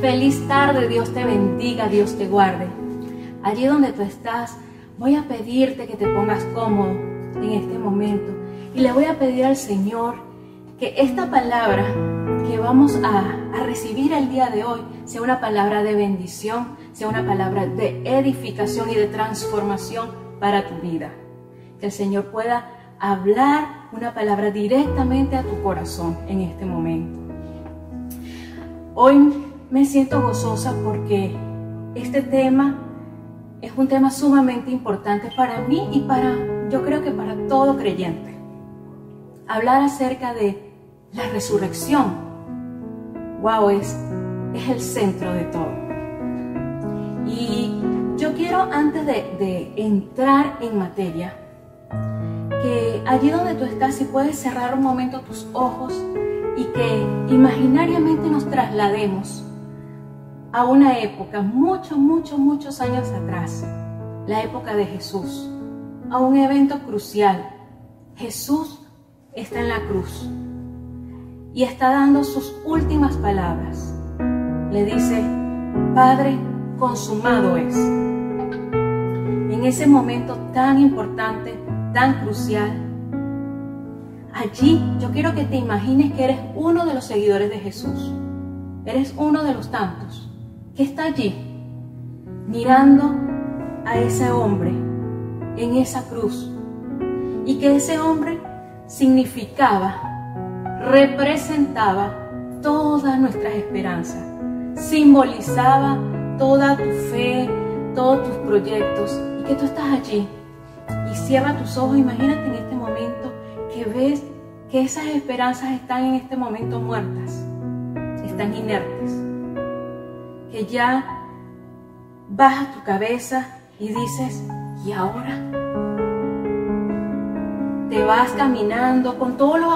Feliz tarde, Dios te bendiga, Dios te guarde. Allí donde tú estás, voy a pedirte que te pongas cómodo en este momento y le voy a pedir al Señor que esta palabra que vamos a, recibir el día de hoy sea una palabra de bendición, sea una palabra de edificación y de transformación para tu vida. Que el Señor pueda hablar una palabra directamente a tu corazón en este momento. Hoy me siento gozosa porque este tema es un tema sumamente importante para mí y para, yo creo que para todo creyente. Hablar acerca de la resurrección, wow, es, es el centro de todo. Y yo quiero antes de, de entrar en materia, que allí donde tú estás, si puedes cerrar un momento tus ojos y que imaginariamente nos traslademos a una época, muchos, muchos, muchos años atrás, la época de Jesús, a un evento crucial. Jesús está en la cruz y está dando sus últimas palabras. Le dice, Padre, consumado es. En ese momento tan importante, tan crucial, allí yo quiero que te imagines que eres uno de los seguidores de Jesús. Eres uno de los tantos que está allí mirando a ese hombre en esa cruz. Y que ese hombre significaba, representaba todas nuestras esperanzas, simbolizaba toda tu fe, todos tus proyectos. Y que tú estás allí y cierra tus ojos, imagínate en este momento que ves que esas esperanzas están en este momento muertas, están inertes que ya baja tu cabeza y dices, ¿y ahora? Te vas caminando con todos los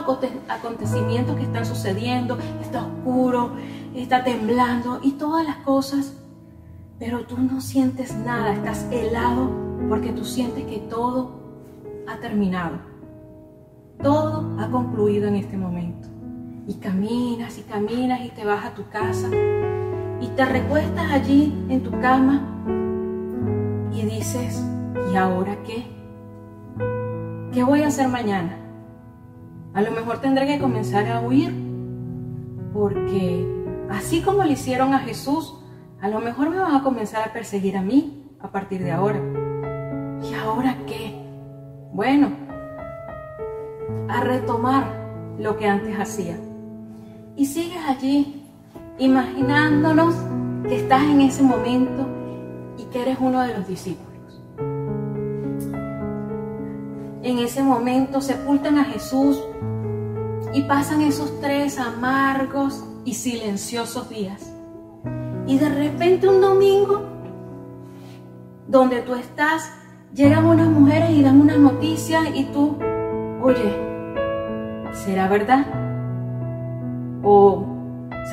acontecimientos que están sucediendo, está oscuro, está temblando y todas las cosas, pero tú no sientes nada, estás helado porque tú sientes que todo ha terminado. Todo ha concluido en este momento. Y caminas y caminas y te vas a tu casa y te recuestas allí en tu cama y dices, ¿y ahora qué? ¿Qué voy a hacer mañana? A lo mejor tendré que comenzar a huir porque así como le hicieron a Jesús, a lo mejor me van a comenzar a perseguir a mí a partir de ahora. ¿Y ahora qué? Bueno, a retomar lo que antes hacía. Y sigues allí imaginándonos que estás en ese momento y que eres uno de los discípulos. En ese momento sepultan a Jesús y pasan esos tres amargos y silenciosos días. Y de repente un domingo, donde tú estás, llegan unas mujeres y dan una noticia y tú, oye, ¿será verdad? O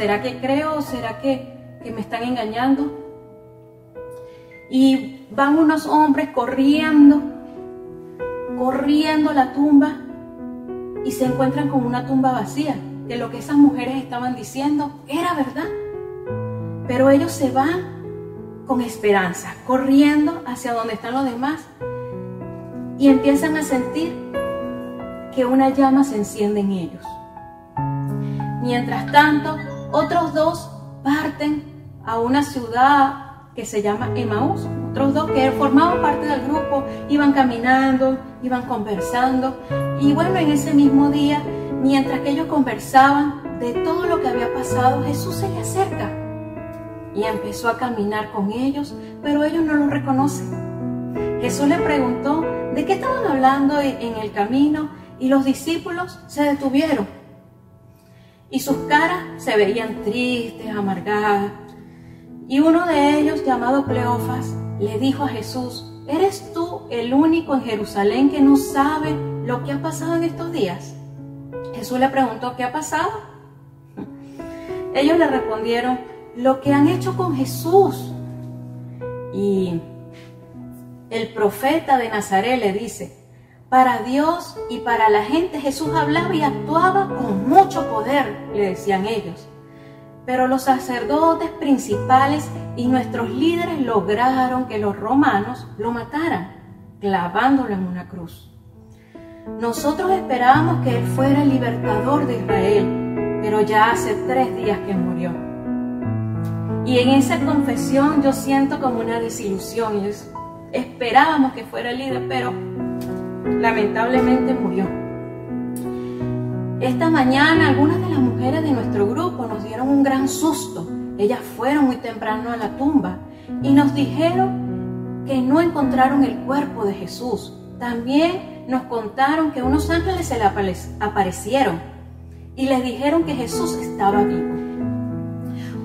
¿Será que creo o será que, me están engañando? Y van unos hombres corriendo, corriendo la tumba y se encuentran con una tumba vacía, que lo que esas mujeres estaban diciendo era verdad. Pero ellos se van con esperanza, corriendo hacia donde están los demás y empiezan a sentir que una llama se enciende en ellos. Mientras tanto, otros dos parten a una ciudad que se llama Emaús. Otros dos que formaban parte del grupo iban caminando, iban conversando. Y bueno, en ese mismo día, mientras que ellos conversaban de todo lo que había pasado, Jesús se le acerca y empezó a caminar con ellos, pero ellos no lo reconocen. Jesús le preguntó de qué estaban hablando en el camino y los discípulos se detuvieron y sus caras se veían tristes, amargadas. Y uno de ellos, llamado Cleofas, le dijo a Jesús, ¿eres tú el único en Jerusalén que no sabe lo que ha pasado en estos días? Jesús le preguntó, ¿qué ha pasado? Ellos le respondieron, lo que han hecho con Jesús. Y el profeta de Nazaret le dice, para Dios y para la gente Jesús hablaba y actuaba con mucho poder, le decían ellos. Pero los sacerdotes principales y nuestros líderes lograron que los romanos lo mataran, clavándolo en una cruz. Nosotros esperábamos que Él fuera el libertador de Israel, pero ya hace tres días que murió. Y en esa confesión yo siento como una desilusión. esperábamos que fuera el líder, pero lamentablemente murió. Esta mañana algunas de las mujeres de nuestro grupo nos dieron un gran susto. Ellas fueron muy temprano a la tumba y nos dijeron que no encontraron el cuerpo de Jesús. También nos contaron que unos ángeles se le aparecieron y les dijeron que Jesús estaba vivo.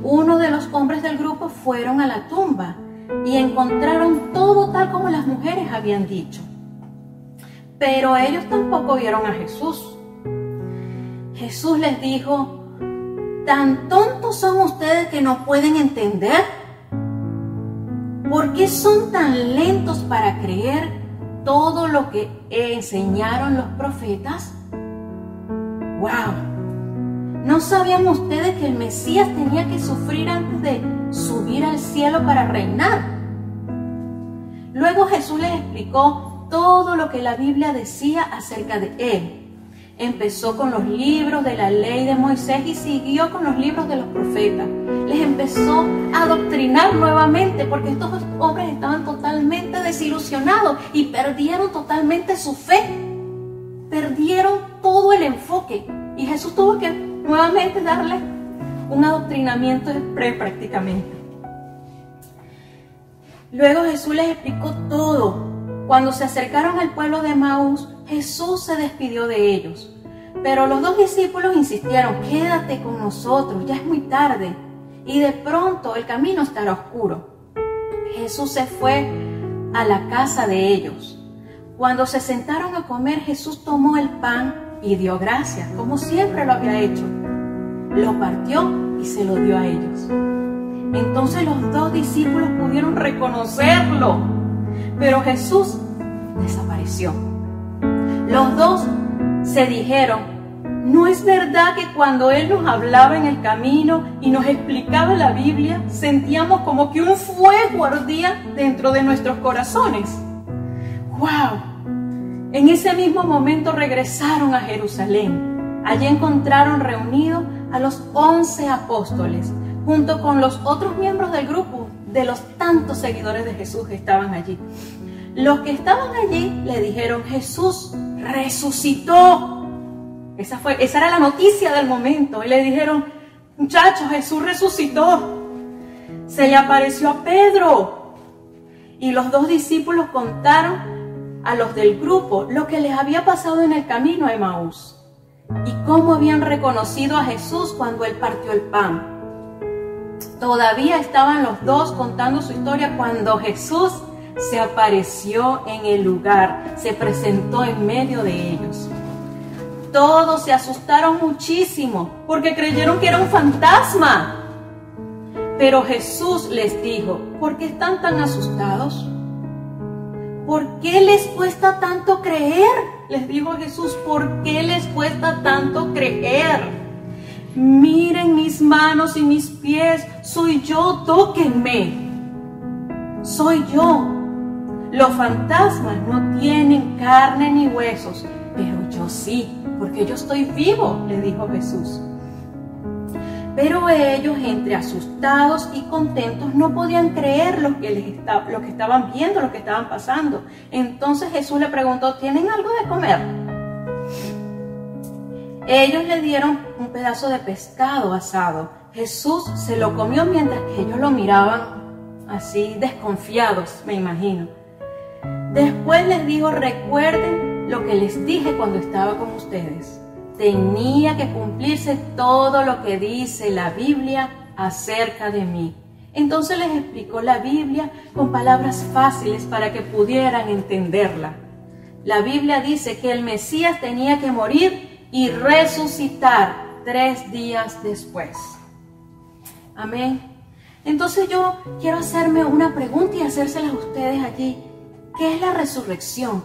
Uno de los hombres del grupo fueron a la tumba y encontraron todo tal como las mujeres habían dicho. Pero ellos tampoco vieron a Jesús. Jesús les dijo, ¿tan tontos son ustedes que no pueden entender? ¿Por qué son tan lentos para creer todo lo que enseñaron los profetas? ¡Wow! ¿No sabían ustedes que el Mesías tenía que sufrir antes de subir al cielo para reinar? Luego Jesús les explicó todo lo que la Biblia decía acerca de él Empezó con los libros de la ley de Moisés y siguió con los libros de los profetas. Les empezó a adoctrinar nuevamente porque estos hombres estaban totalmente desilusionados y perdieron totalmente su fe. Perdieron todo el enfoque. Y Jesús tuvo que nuevamente darle un adoctrinamiento pre prácticamente. Luego Jesús les explicó todo. Cuando se acercaron al pueblo de Maús, Jesús se despidió de ellos. Pero los dos discípulos insistieron, quédate con nosotros, ya es muy tarde. Y de pronto el camino estará oscuro. Jesús se fue a la casa de ellos. Cuando se sentaron a comer, Jesús tomó el pan y dio gracias, como siempre lo había hecho. Lo partió y se lo dio a ellos. Entonces los dos discípulos pudieron reconocerlo, pero Jesús desapareció. Los dos se dijeron, ¿no es verdad que cuando Él nos hablaba en el camino y nos explicaba la Biblia, sentíamos como que un fuego ardía dentro de nuestros corazones? ¡Wow! En ese mismo momento regresaron a Jerusalén. Allí encontraron reunidos a los once apóstoles, junto con los otros miembros del grupo de los tantos seguidores de Jesús que estaban allí. Los que estaban allí le dijeron, Jesús resucitó. Esa, fue, esa era la noticia del momento. Y le dijeron, muchachos, Jesús resucitó. Se le apareció a Pedro. Y los dos discípulos contaron a los del grupo lo que les había pasado en el camino a Emaús y cómo habían reconocido a Jesús cuando él partió el pan. Todavía estaban los dos contando su historia cuando Jesús se apareció en el lugar, se presentó en medio de ellos. Todos se asustaron muchísimo porque creyeron que era un fantasma. Pero Jesús les dijo, ¿por qué están tan asustados? ¿Por qué les cuesta tanto creer? Les dijo Jesús, ¿por qué les cuesta tanto creer? Miren mis manos y mis pies, soy yo, tóquenme. Soy yo, los fantasmas no tienen carne ni huesos, pero yo sí, porque yo estoy vivo, le dijo Jesús. Pero ellos, entre asustados y contentos, no podían creer lo que, les lo que estaban viendo, lo que estaban pasando. Entonces Jesús le preguntó, ¿tienen algo de comer? Ellos le dieron un pedazo de pescado asado. Jesús se lo comió mientras que ellos lo miraban así desconfiados, me imagino. Después les digo, recuerden lo que les dije cuando estaba con ustedes. Tenía que cumplirse todo lo que dice la Biblia acerca de mí. Entonces les explicó la Biblia con palabras fáciles para que pudieran entenderla. La Biblia dice que el Mesías tenía que morir y resucitar tres días después. Amén. Entonces yo quiero hacerme una pregunta y hacérselas a ustedes allí. ¿Qué es la resurrección?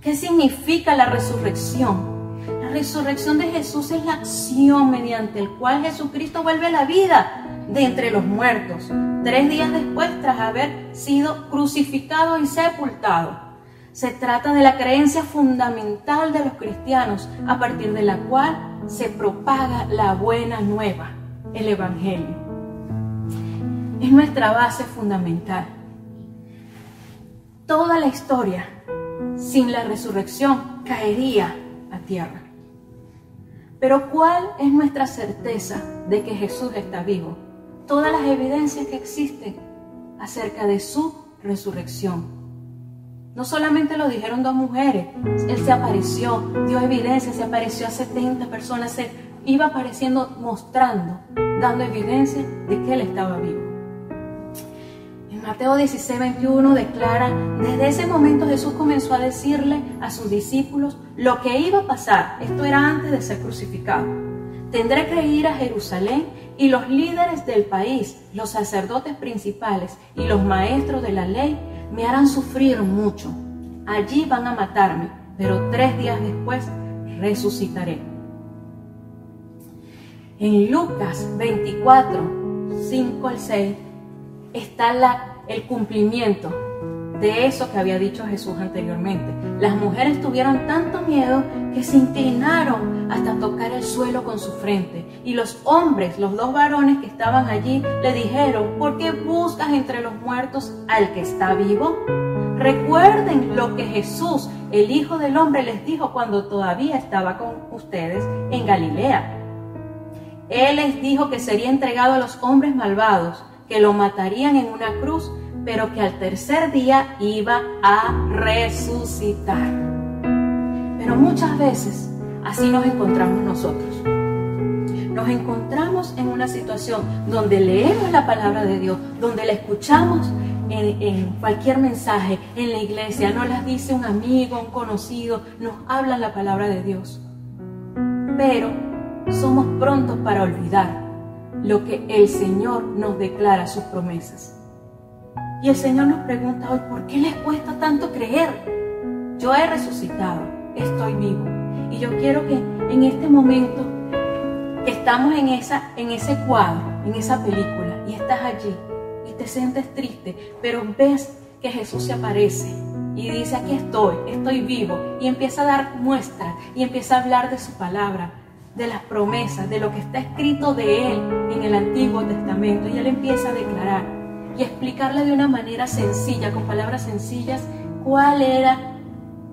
¿Qué significa la resurrección? La resurrección de Jesús es la acción mediante el cual Jesucristo vuelve a la vida de entre los muertos, tres días después tras haber sido crucificado y sepultado. Se trata de la creencia fundamental de los cristianos a partir de la cual se propaga la buena nueva, el Evangelio. Es nuestra base fundamental. Toda la historia sin la resurrección caería a tierra. Pero ¿cuál es nuestra certeza de que Jesús está vivo? Todas las evidencias que existen acerca de su resurrección. No solamente lo dijeron dos mujeres, Él se apareció, dio evidencia, se apareció a 70 personas, se iba apareciendo, mostrando, dando evidencia de que Él estaba vivo. En Mateo 16, 21 declara, desde ese momento Jesús comenzó a decirle a sus discípulos lo que iba a pasar, esto era antes de ser crucificado. Tendré que ir a Jerusalén y los líderes del país, los sacerdotes principales y los maestros de la ley me harán sufrir mucho. Allí van a matarme, pero tres días después resucitaré. En Lucas 24, 5 al 6, está el cumplimiento de eso que había dicho Jesús anteriormente. Las mujeres tuvieron tanto miedo que se inclinaron hasta tocar el suelo con su frente. Y los hombres, los dos varones que estaban allí, le dijeron, ¿por qué buscas entre los muertos al que está vivo? Recuerden lo que Jesús, el Hijo del Hombre, les dijo cuando todavía estaba con ustedes en Galilea. Él les dijo que sería entregado a los hombres malvados, que lo matarían en una cruz pero que al tercer día iba a resucitar. Pero muchas veces así nos encontramos nosotros. Nos encontramos en una situación donde leemos la palabra de Dios, donde la escuchamos en, cualquier mensaje, en la iglesia, nos la dice un amigo, un conocido, nos habla la palabra de Dios. Pero somos prontos para olvidar lo que el Señor nos declara sus promesas. Y el Señor nos pregunta hoy, ¿por qué les cuesta tanto creer? Yo he resucitado, estoy vivo. Y yo quiero que en este momento estamos en, esa, en ese cuadro, en esa película, y estás allí y te sientes triste, pero ves que Jesús se aparece y dice, aquí estoy, estoy vivo, y empieza a dar muestras y empieza a hablar de su palabra, de las promesas, de lo que está escrito de Él en el Antiguo Testamento, y Él empieza a declarar y explicarle de una manera sencilla, con palabras sencillas, cuál era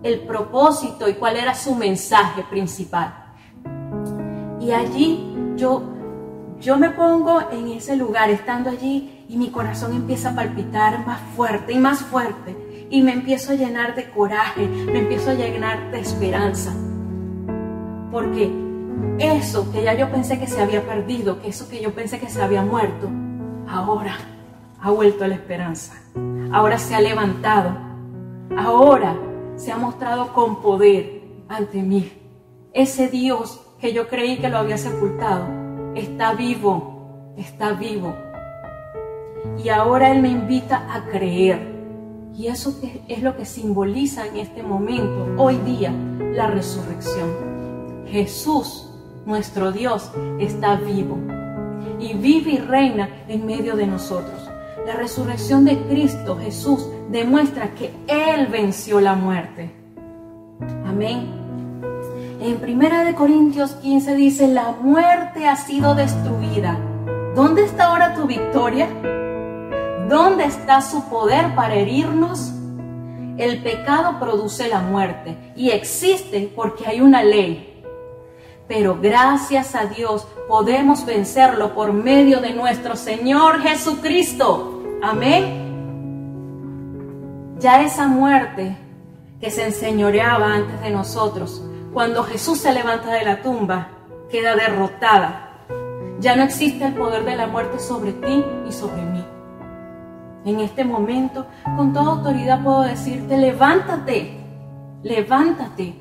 el propósito y cuál era su mensaje principal. Y allí yo, yo me pongo en ese lugar, estando allí, y mi corazón empieza a palpitar más fuerte y más fuerte. Y me empiezo a llenar de coraje, me empiezo a llenar de esperanza. Porque eso que ya yo pensé que se había perdido, que eso que yo pensé que se había muerto, ahora ha vuelto a la esperanza. Ahora se ha levantado. Ahora se ha mostrado con poder ante mí. Ese Dios que yo creí que lo había sepultado está vivo, está vivo. Y ahora Él me invita a creer. Y eso es lo que simboliza en este momento, hoy día, la resurrección. Jesús, nuestro Dios, está vivo y vive y reina en medio de nosotros. La resurrección de Cristo Jesús demuestra que Él venció la muerte. Amén. En 1 Corintios 15 dice, la muerte ha sido destruida. ¿Dónde está ahora tu victoria? ¿Dónde está su poder para herirnos? El pecado produce la muerte y existe porque hay una ley. Pero gracias a Dios podemos vencerlo por medio de nuestro Señor Jesucristo. Amén. Ya esa muerte que se enseñoreaba antes de nosotros, cuando Jesús se levanta de la tumba, queda derrotada. Ya no existe el poder de la muerte sobre ti y sobre mí. En este momento, con toda autoridad puedo decirte, levántate, levántate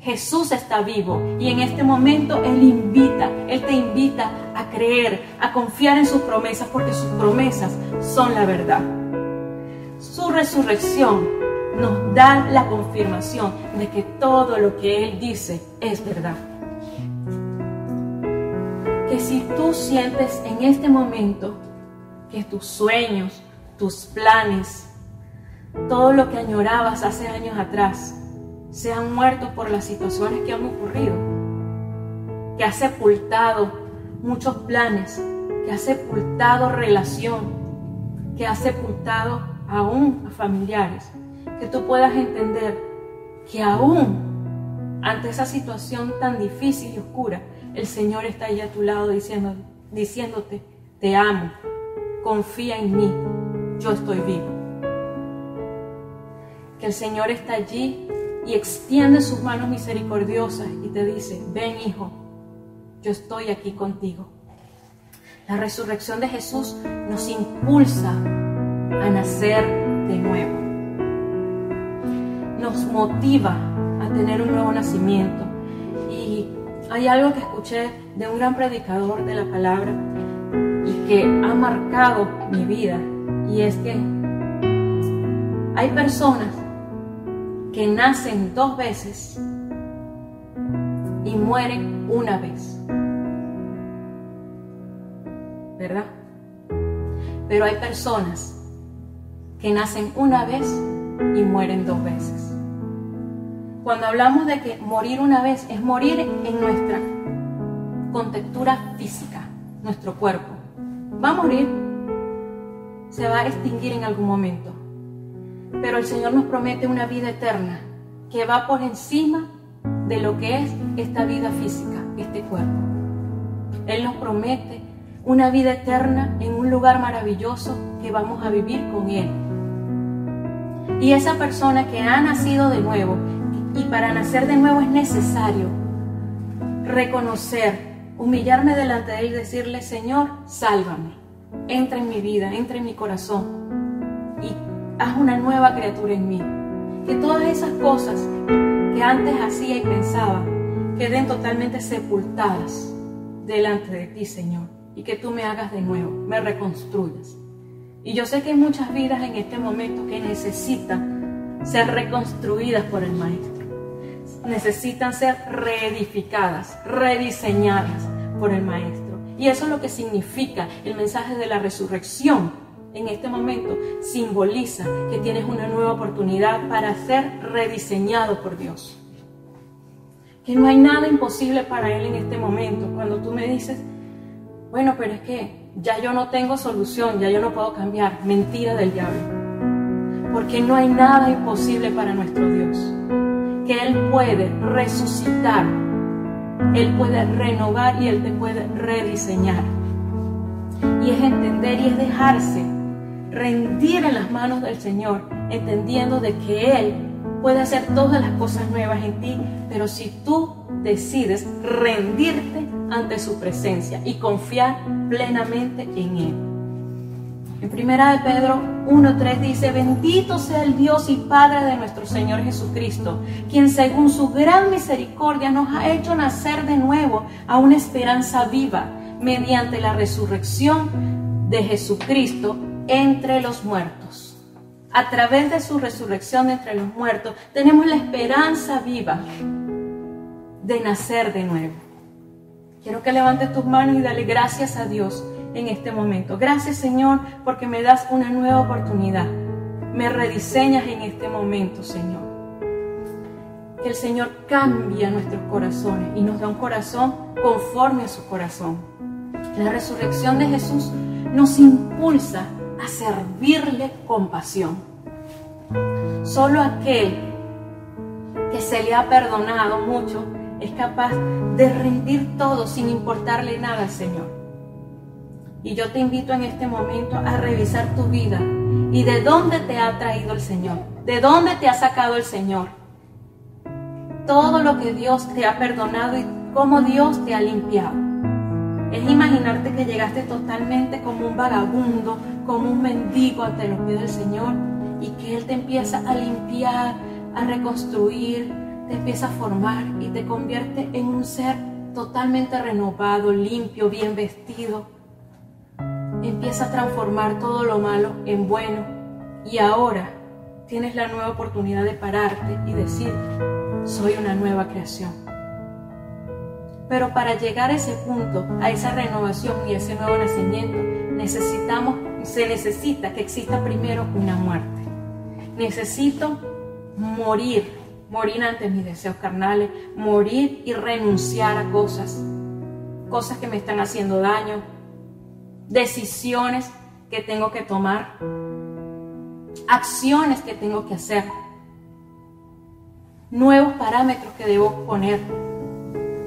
Jesús está vivo y en este momento Él invita, Él te invita a creer, a confiar en sus promesas porque sus promesas son la verdad. Su resurrección nos da la confirmación de que todo lo que Él dice es verdad. Que si tú sientes en este momento que tus sueños, tus planes, todo lo que añorabas hace años atrás, se han muerto por las situaciones que han ocurrido, que ha sepultado muchos planes, que ha sepultado relación, que ha sepultado aún a familiares, que tú puedas entender que aún ante esa situación tan difícil y oscura, el Señor está ahí a tu lado diciendo, diciéndote, te amo, confía en mí, yo estoy vivo. Que el Señor está allí y extiende sus manos misericordiosas y te dice, ven hijo, yo estoy aquí contigo. La resurrección de Jesús nos impulsa a nacer de nuevo. Nos motiva a tener un nuevo nacimiento. Y hay algo que escuché de un gran predicador de la palabra y que ha marcado mi vida. Y es que hay personas que nacen dos veces y mueren una vez. ¿Verdad? Pero hay personas que nacen una vez y mueren dos veces. Cuando hablamos de que morir una vez es morir en nuestra contextura física, nuestro cuerpo. Va a morir, se va a extinguir en algún momento. Pero el Señor nos promete una vida eterna que va por encima de lo que es esta vida física, este cuerpo. Él nos promete una vida eterna en un lugar maravilloso que vamos a vivir con Él. Y esa persona que ha nacido de nuevo, y para nacer de nuevo es necesario reconocer, humillarme delante de Él y decirle, Señor, sálvame, entra en mi vida, entra en mi corazón y haz una nueva criatura en mí. Que todas esas cosas que antes hacía y pensaba queden totalmente sepultadas delante de ti, Señor, y que tú me hagas de nuevo, me reconstruyas. Y yo sé que hay muchas vidas en este momento que necesitan ser reconstruidas por el Maestro. Necesitan ser reedificadas, rediseñadas por el Maestro. Y eso es lo que significa el mensaje de la resurrección. En este momento simboliza que tienes una nueva oportunidad para ser rediseñado por Dios. Que no hay nada imposible para Él en este momento. Cuando tú me dices, bueno, pero es que ya yo no tengo solución, ya yo no puedo cambiar. Mentira del diablo. Porque no hay nada imposible para nuestro Dios. Que Él puede resucitar, Él puede renovar y Él te puede rediseñar. Y es entender y es dejarse rendir en las manos del Señor, entendiendo de que Él puede hacer todas las cosas nuevas en ti, pero si tú decides rendirte ante su presencia y confiar plenamente en Él. En primera de Pedro 1.3 dice, bendito sea el Dios y Padre de nuestro Señor Jesucristo, quien según su gran misericordia nos ha hecho nacer de nuevo a una esperanza viva mediante la resurrección de Jesucristo entre los muertos. A través de su resurrección entre los muertos tenemos la esperanza viva de nacer de nuevo. Quiero que levantes tus manos y dale gracias a Dios en este momento. Gracias Señor porque me das una nueva oportunidad. Me rediseñas en este momento, Señor. Que el Señor cambie nuestros corazones y nos da un corazón conforme a su corazón. La resurrección de Jesús nos impulsa a servirle con pasión. Solo aquel que se le ha perdonado mucho es capaz de rendir todo sin importarle nada Señor. Y yo te invito en este momento a revisar tu vida y de dónde te ha traído el Señor, de dónde te ha sacado el Señor. Todo lo que Dios te ha perdonado y cómo Dios te ha limpiado. Es imaginarte que llegaste totalmente como un vagabundo, como un mendigo ante los pies del Señor y que Él te empieza a limpiar, a reconstruir, te empieza a formar y te convierte en un ser totalmente renovado, limpio, bien vestido. Empieza a transformar todo lo malo en bueno y ahora tienes la nueva oportunidad de pararte y decir, soy una nueva creación. Pero para llegar a ese punto, a esa renovación y a ese nuevo nacimiento, necesitamos, se necesita que exista primero una muerte. Necesito morir, morir ante mis deseos carnales, morir y renunciar a cosas, cosas que me están haciendo daño, decisiones que tengo que tomar, acciones que tengo que hacer, nuevos parámetros que debo poner.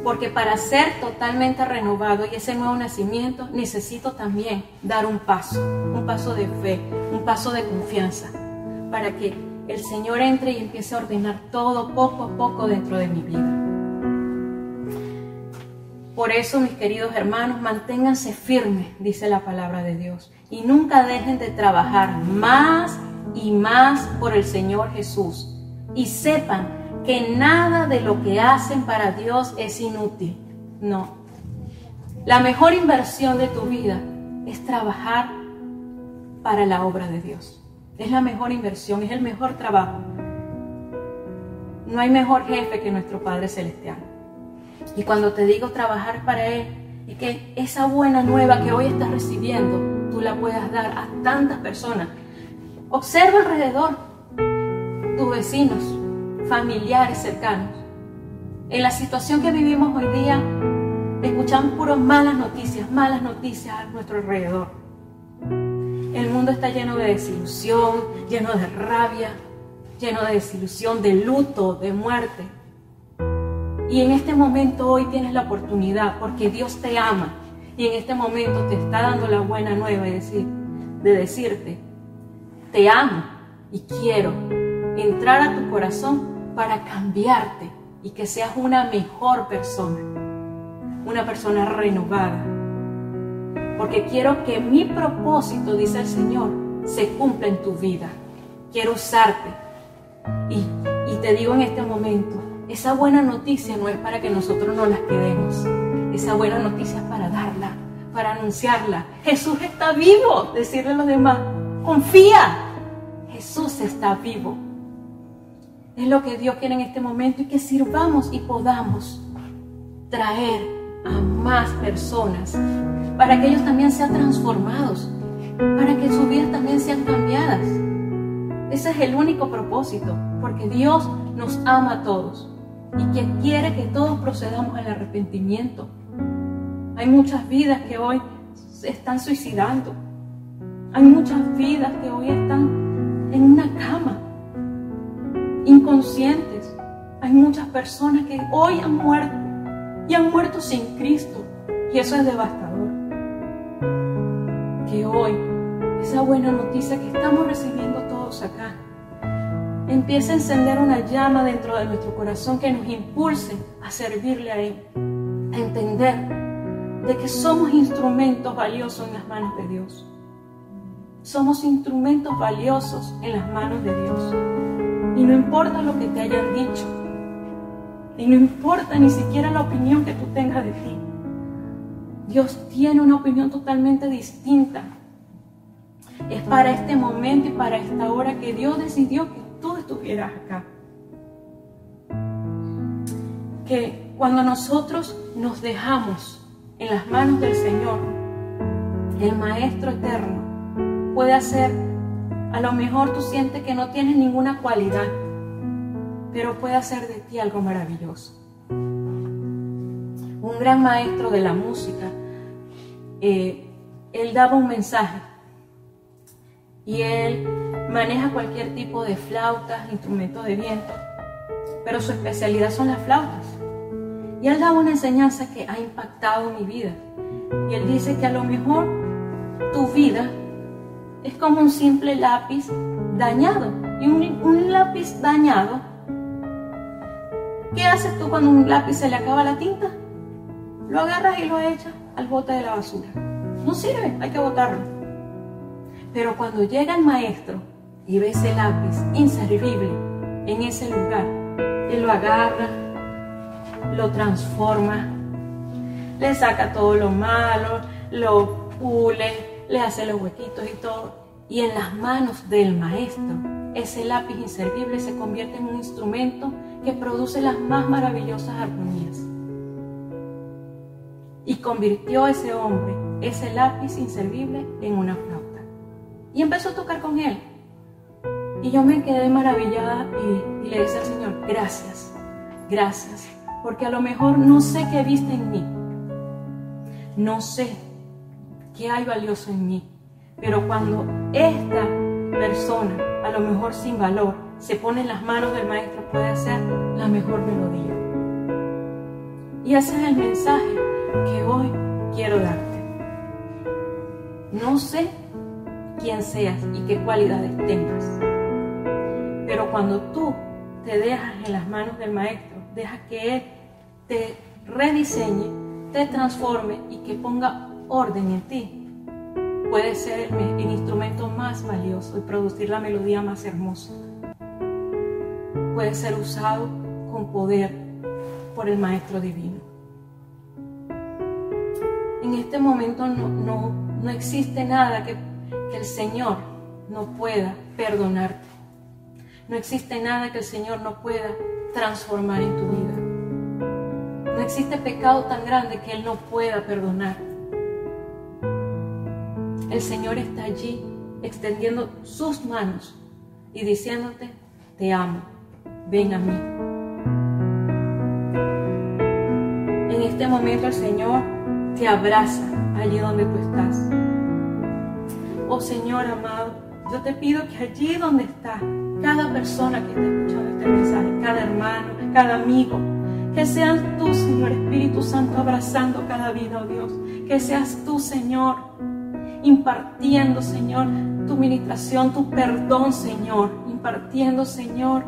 Porque para ser totalmente renovado y ese nuevo nacimiento necesito también dar un paso, un paso de fe, un paso de confianza, para que el Señor entre y empiece a ordenar todo poco a poco dentro de mi vida. Por eso, mis queridos hermanos, manténganse firmes, dice la palabra de Dios, y nunca dejen de trabajar más y más por el Señor Jesús. Y sepan que nada de lo que hacen para Dios es inútil. No. La mejor inversión de tu vida es trabajar para la obra de Dios. Es la mejor inversión, es el mejor trabajo. No hay mejor jefe que nuestro Padre Celestial. Y cuando te digo trabajar para Él, es que esa buena nueva que hoy estás recibiendo, tú la puedas dar a tantas personas. Observa alrededor tus vecinos, familiares cercanos. En la situación que vivimos hoy día, escuchamos puras malas noticias, malas noticias a nuestro alrededor. El mundo está lleno de desilusión, lleno de rabia, lleno de desilusión, de luto, de muerte. Y en este momento hoy tienes la oportunidad, porque Dios te ama, y en este momento te está dando la buena nueva de, decir, de decirte, te amo y quiero entrar a tu corazón para cambiarte y que seas una mejor persona, una persona renovada. Porque quiero que mi propósito, dice el Señor, se cumpla en tu vida. Quiero usarte. Y, y te digo en este momento, esa buena noticia no es para que nosotros no las quedemos. Esa buena noticia es para darla, para anunciarla. Jesús está vivo, decirle a los demás, confía, Jesús está vivo. Es lo que Dios quiere en este momento y que sirvamos y podamos traer a más personas para que ellos también sean transformados, para que sus vidas también sean cambiadas. Ese es el único propósito, porque Dios nos ama a todos y que quiere que todos procedamos al arrepentimiento. Hay muchas vidas que hoy se están suicidando. Hay muchas vidas que hoy están en una cama, inconscientes. Hay muchas personas que hoy han muerto y han muerto sin Cristo. Y eso es devastador. Que hoy, esa buena noticia que estamos recibiendo todos acá, empieza a encender una llama dentro de nuestro corazón que nos impulse a servirle a Él, a entender de que somos instrumentos valiosos en las manos de Dios. Somos instrumentos valiosos en las manos de Dios. Y no importa lo que te hayan dicho, y no importa ni siquiera la opinión que tú tengas de ti. Dios tiene una opinión totalmente distinta. Es para este momento y para esta hora que Dios decidió que estuvieras acá. Que cuando nosotros nos dejamos en las manos del Señor, el Maestro Eterno puede hacer, a lo mejor tú sientes que no tienes ninguna cualidad, pero puede hacer de ti algo maravilloso. Un gran maestro de la música, eh, él daba un mensaje y él maneja cualquier tipo de flautas, instrumentos de viento, pero su especialidad son las flautas. Y él da una enseñanza que ha impactado mi vida. Y él dice que a lo mejor tu vida es como un simple lápiz dañado. Y un, lápiz dañado, ¿qué haces tú cuando un lápiz se le acaba la tinta? Lo agarras y lo echas al bote de la basura. No sirve, hay que botarlo. Pero cuando llega el maestro y ve ese lápiz inservible en ese lugar, él lo agarra, lo transforma, le saca todo lo malo, lo pule, le hace los huequitos y todo, Y en las manos del maestro, ese lápiz inservible se convierte en un instrumento que produce las más maravillosas armonías. Y convirtió a ese hombre, ese lápiz inservible, en una flauta. Y empezó a tocar con él. Y yo me quedé maravillada y, le decía al Señor, gracias, gracias, porque a lo mejor no sé qué viste en mí, no sé qué hay valioso en mí, pero cuando esta persona, a lo mejor sin valor, se pone en las manos del maestro, puede hacer la mejor melodía. Y ese es el mensaje que hoy quiero darte. No sé quién seas y qué cualidades tengas, pero cuando tú te dejas en las manos del maestro, deja que él te rediseñe, te transforme y que ponga orden en ti, puede ser el, instrumento más valioso y producir la melodía más hermosa. Puede ser usado con poder por el Maestro Divino. En este momento no, no, existe nada que el Señor no pueda perdonarte. No existe nada que el Señor no pueda transformar en tu vida. No existe pecado tan grande que Él no pueda perdonar. El Señor está allí extendiendo sus manos y diciéndote, te amo, ven a mí. En este momento el Señor te abraza allí donde tú estás. Oh Señor amado, yo te pido que allí donde está cada persona que está escuchando este mensaje, cada hermano, cada amigo, que seas tú, Señor Espíritu Santo, abrazando cada vida, oh Dios. Que seas tú, Señor, impartiendo, Señor, tu ministración, tu perdón, Señor, impartiendo, Señor,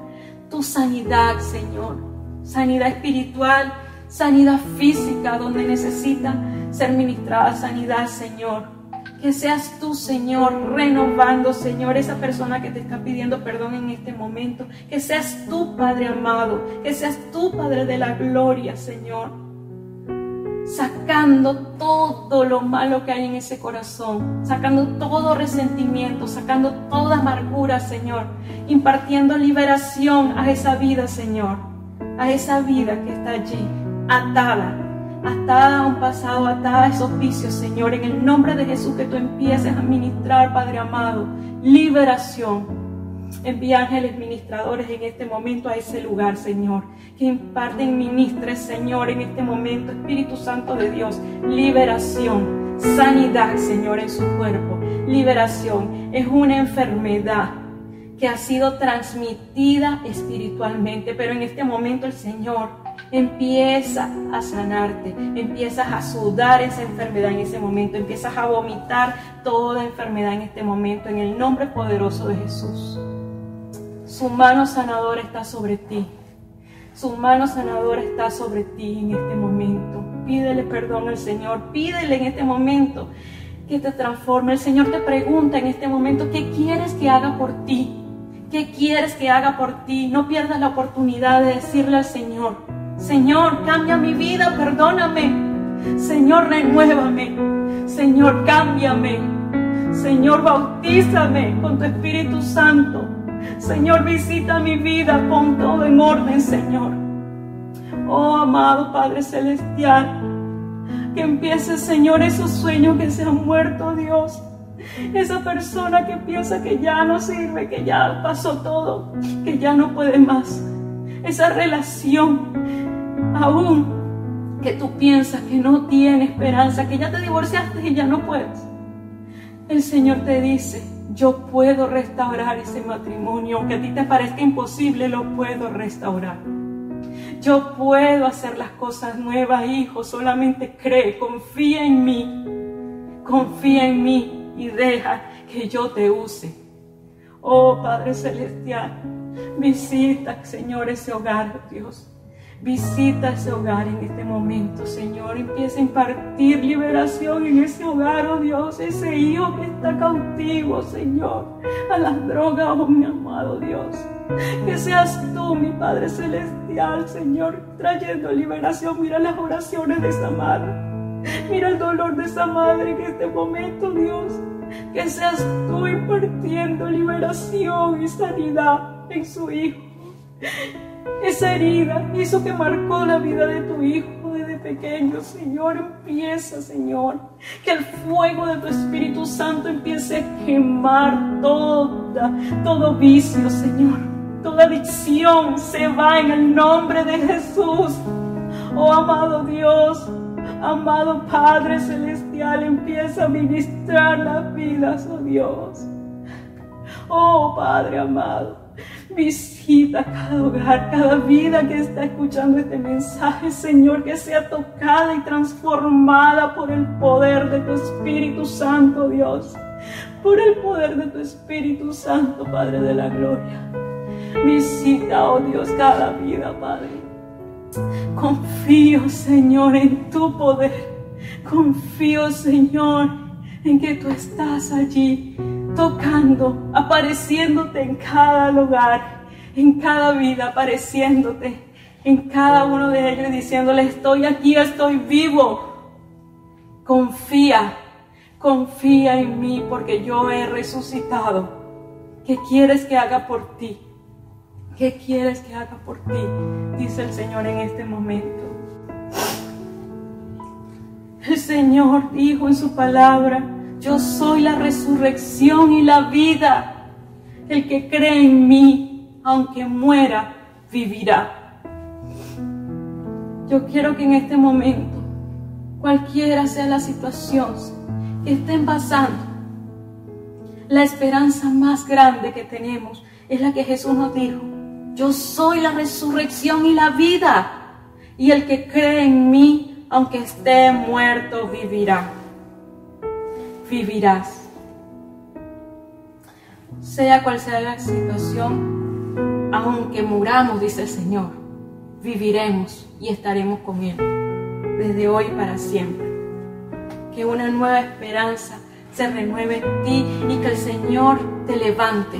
tu sanidad, Señor, sanidad espiritual, sanidad física, donde necesita ser ministrada sanidad, Señor. Que seas tú, Señor, renovando, Señor, esa persona que te está pidiendo perdón en este momento. Que seas tú, Padre amado. Que seas tú, Padre de la gloria, Señor sacando todo lo malo que hay en ese corazón, sacando todo resentimiento, sacando toda amargura, Señor, impartiendo liberación a esa vida, Señor, a esa vida que está allí, atada, atada a un pasado, atada a esos vicios, Señor, en el nombre de Jesús que tú empieces a ministrar, Padre amado, liberación Envía ángeles ministradores en este momento a ese lugar, Señor. Que imparten, ministres, Señor, en este momento, Espíritu Santo de Dios, liberación, sanidad, Señor, en su cuerpo. Liberación es una enfermedad que ha sido transmitida espiritualmente, pero en este momento el Señor empieza a sanarte, empiezas a sudar esa enfermedad en ese momento, empiezas a vomitar toda enfermedad en este momento, en el nombre poderoso de Jesús. Su mano sanadora está sobre ti. Su mano sanadora está sobre ti en este momento. Pídele perdón al Señor. Pídele en este momento que te transforme. El Señor te pregunta en este momento, ¿qué quieres que haga por ti? ¿Qué quieres que haga por ti? No pierdas la oportunidad de decirle al Señor, Señor, cambia mi vida, perdóname. Señor, renuévame. Señor, cámbiame. Señor, bautízame con tu Espíritu Santo. Señor, visita mi vida, pon todo en orden, Señor. Oh, amado Padre Celestial, que empiece, Señor, esos sueños que se han muerto, Dios. Esa persona que piensa que ya no sirve, que ya pasó todo, que ya no puede más. Esa relación, aún que tú piensas que no tiene esperanza, que ya te divorciaste y ya no puedes. El Señor te dice, yo puedo restaurar ese matrimonio, aunque a ti te parezca imposible, lo puedo restaurar. Yo puedo hacer las cosas nuevas, hijo, solamente cree, confía en mí, confía en mí y deja que yo te use. Oh Padre Celestial, visita, Señor, ese hogar, Dios. Visita ese hogar en este momento, Señor. Empieza a impartir liberación en ese hogar, oh Dios. Ese hijo que está cautivo, Señor. A las drogas, oh mi amado Dios. Que seas tú, mi Padre Celestial, Señor, trayendo liberación. Mira las oraciones de esa madre. Mira el dolor de esa madre en este momento, Dios. que seas tú impartiendo liberación y sanidad en su hijo. Esa herida, eso que marcó la vida de tu hijo desde pequeño, Señor, empieza, Señor. Que el fuego de tu Espíritu Santo empiece a quemar toda, todo vicio, Señor. Toda adicción se va en el nombre de Jesús. Oh amado Dios, amado Padre Celestial, empieza a ministrar las vidas, oh Dios. Oh Padre amado, visita cada hogar, cada vida que está escuchando este mensaje, Señor, que sea tocada y transformada por el poder de tu Espíritu Santo, Dios. Por el poder de tu Espíritu Santo, Padre de la Gloria. Visita, oh Dios, cada vida, Padre. Confío, Señor, en tu poder. Confío, Señor, en que tú estás allí tocando, apareciéndote en cada lugar, en cada vida, apareciéndote en cada uno de ellos y diciéndole, estoy aquí, estoy vivo. Confía, confía en mí porque yo he resucitado. ¿Qué quieres que haga por ti? ¿Qué quieres que haga por ti? Dice el Señor en este momento. El Señor dijo en su palabra, yo soy la resurrección y la vida. El que cree en mí, aunque muera, vivirá. Yo quiero que en este momento, cualquiera sea la situación que estén pasando, la esperanza más grande que tenemos es la que Jesús nos dijo. Yo soy la resurrección y la vida. Y el que cree en mí, aunque esté muerto, vivirá vivirás. Sea cual sea la situación, aunque muramos, dice el Señor, viviremos y estaremos con Él desde hoy para siempre. Que una nueva esperanza se renueve en ti y que el Señor te levante.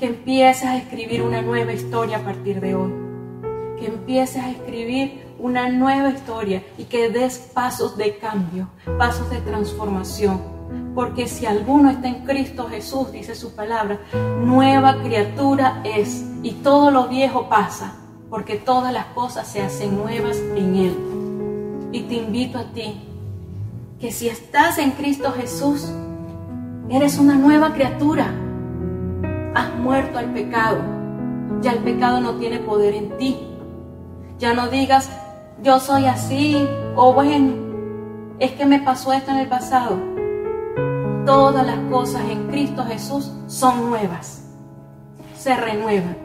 Que empieces a escribir una nueva historia a partir de hoy. Que empieces a escribir una nueva historia y que des pasos de cambio, pasos de transformación. Porque si alguno está en Cristo Jesús, dice su palabra, nueva criatura es y todo lo viejo pasa, porque todas las cosas se hacen nuevas en Él. Y te invito a ti, que si estás en Cristo Jesús, eres una nueva criatura. Has muerto al pecado. Ya el pecado no tiene poder en ti. Ya no digas, yo soy así, o bueno, es que me pasó esto en el pasado. Todas las cosas en Cristo Jesús son nuevas, se renuevan.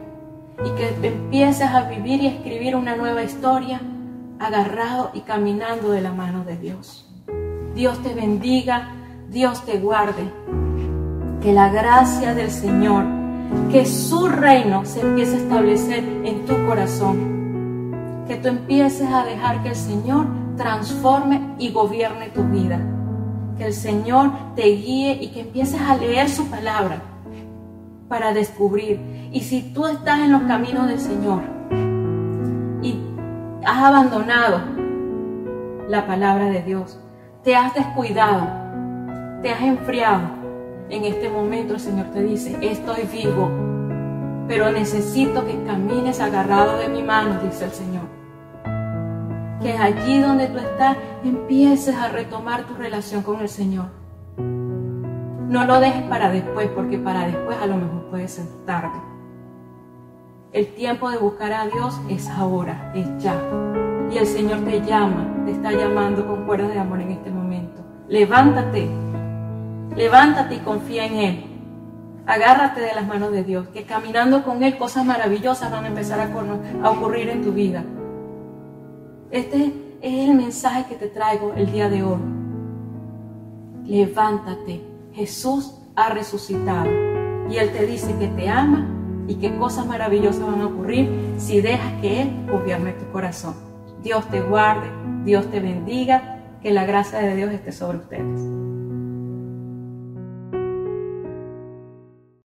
Y que empieces a vivir y escribir una nueva historia agarrado y caminando de la mano de Dios. Dios te bendiga, Dios te guarde. Que la gracia del Señor, que su reino se empiece a establecer en tu corazón que tú empieces a dejar que el Señor transforme y gobierne tu vida. Que el Señor te guíe y que empieces a leer su palabra para descubrir. Y si tú estás en los caminos del Señor y has abandonado la palabra de Dios, te has descuidado, te has enfriado, en este momento el Señor te dice, estoy vivo, pero necesito que camines agarrado de mi mano, dice el Señor. Que allí donde tú estás empieces a retomar tu relación con el Señor. No lo dejes para después, porque para después a lo mejor puede ser tarde. El tiempo de buscar a Dios es ahora, es ya. Y el Señor te llama, te está llamando con cuerdas de amor en este momento. Levántate, levántate y confía en Él. Agárrate de las manos de Dios, que caminando con Él cosas maravillosas van a empezar a, ocurrir en tu vida. Este es el mensaje que te traigo el día de hoy. Levántate, Jesús ha resucitado y Él te dice que te ama y que cosas maravillosas van a ocurrir si dejas que Él gobierne tu corazón. Dios te guarde, Dios te bendiga, que la gracia de Dios esté sobre ustedes.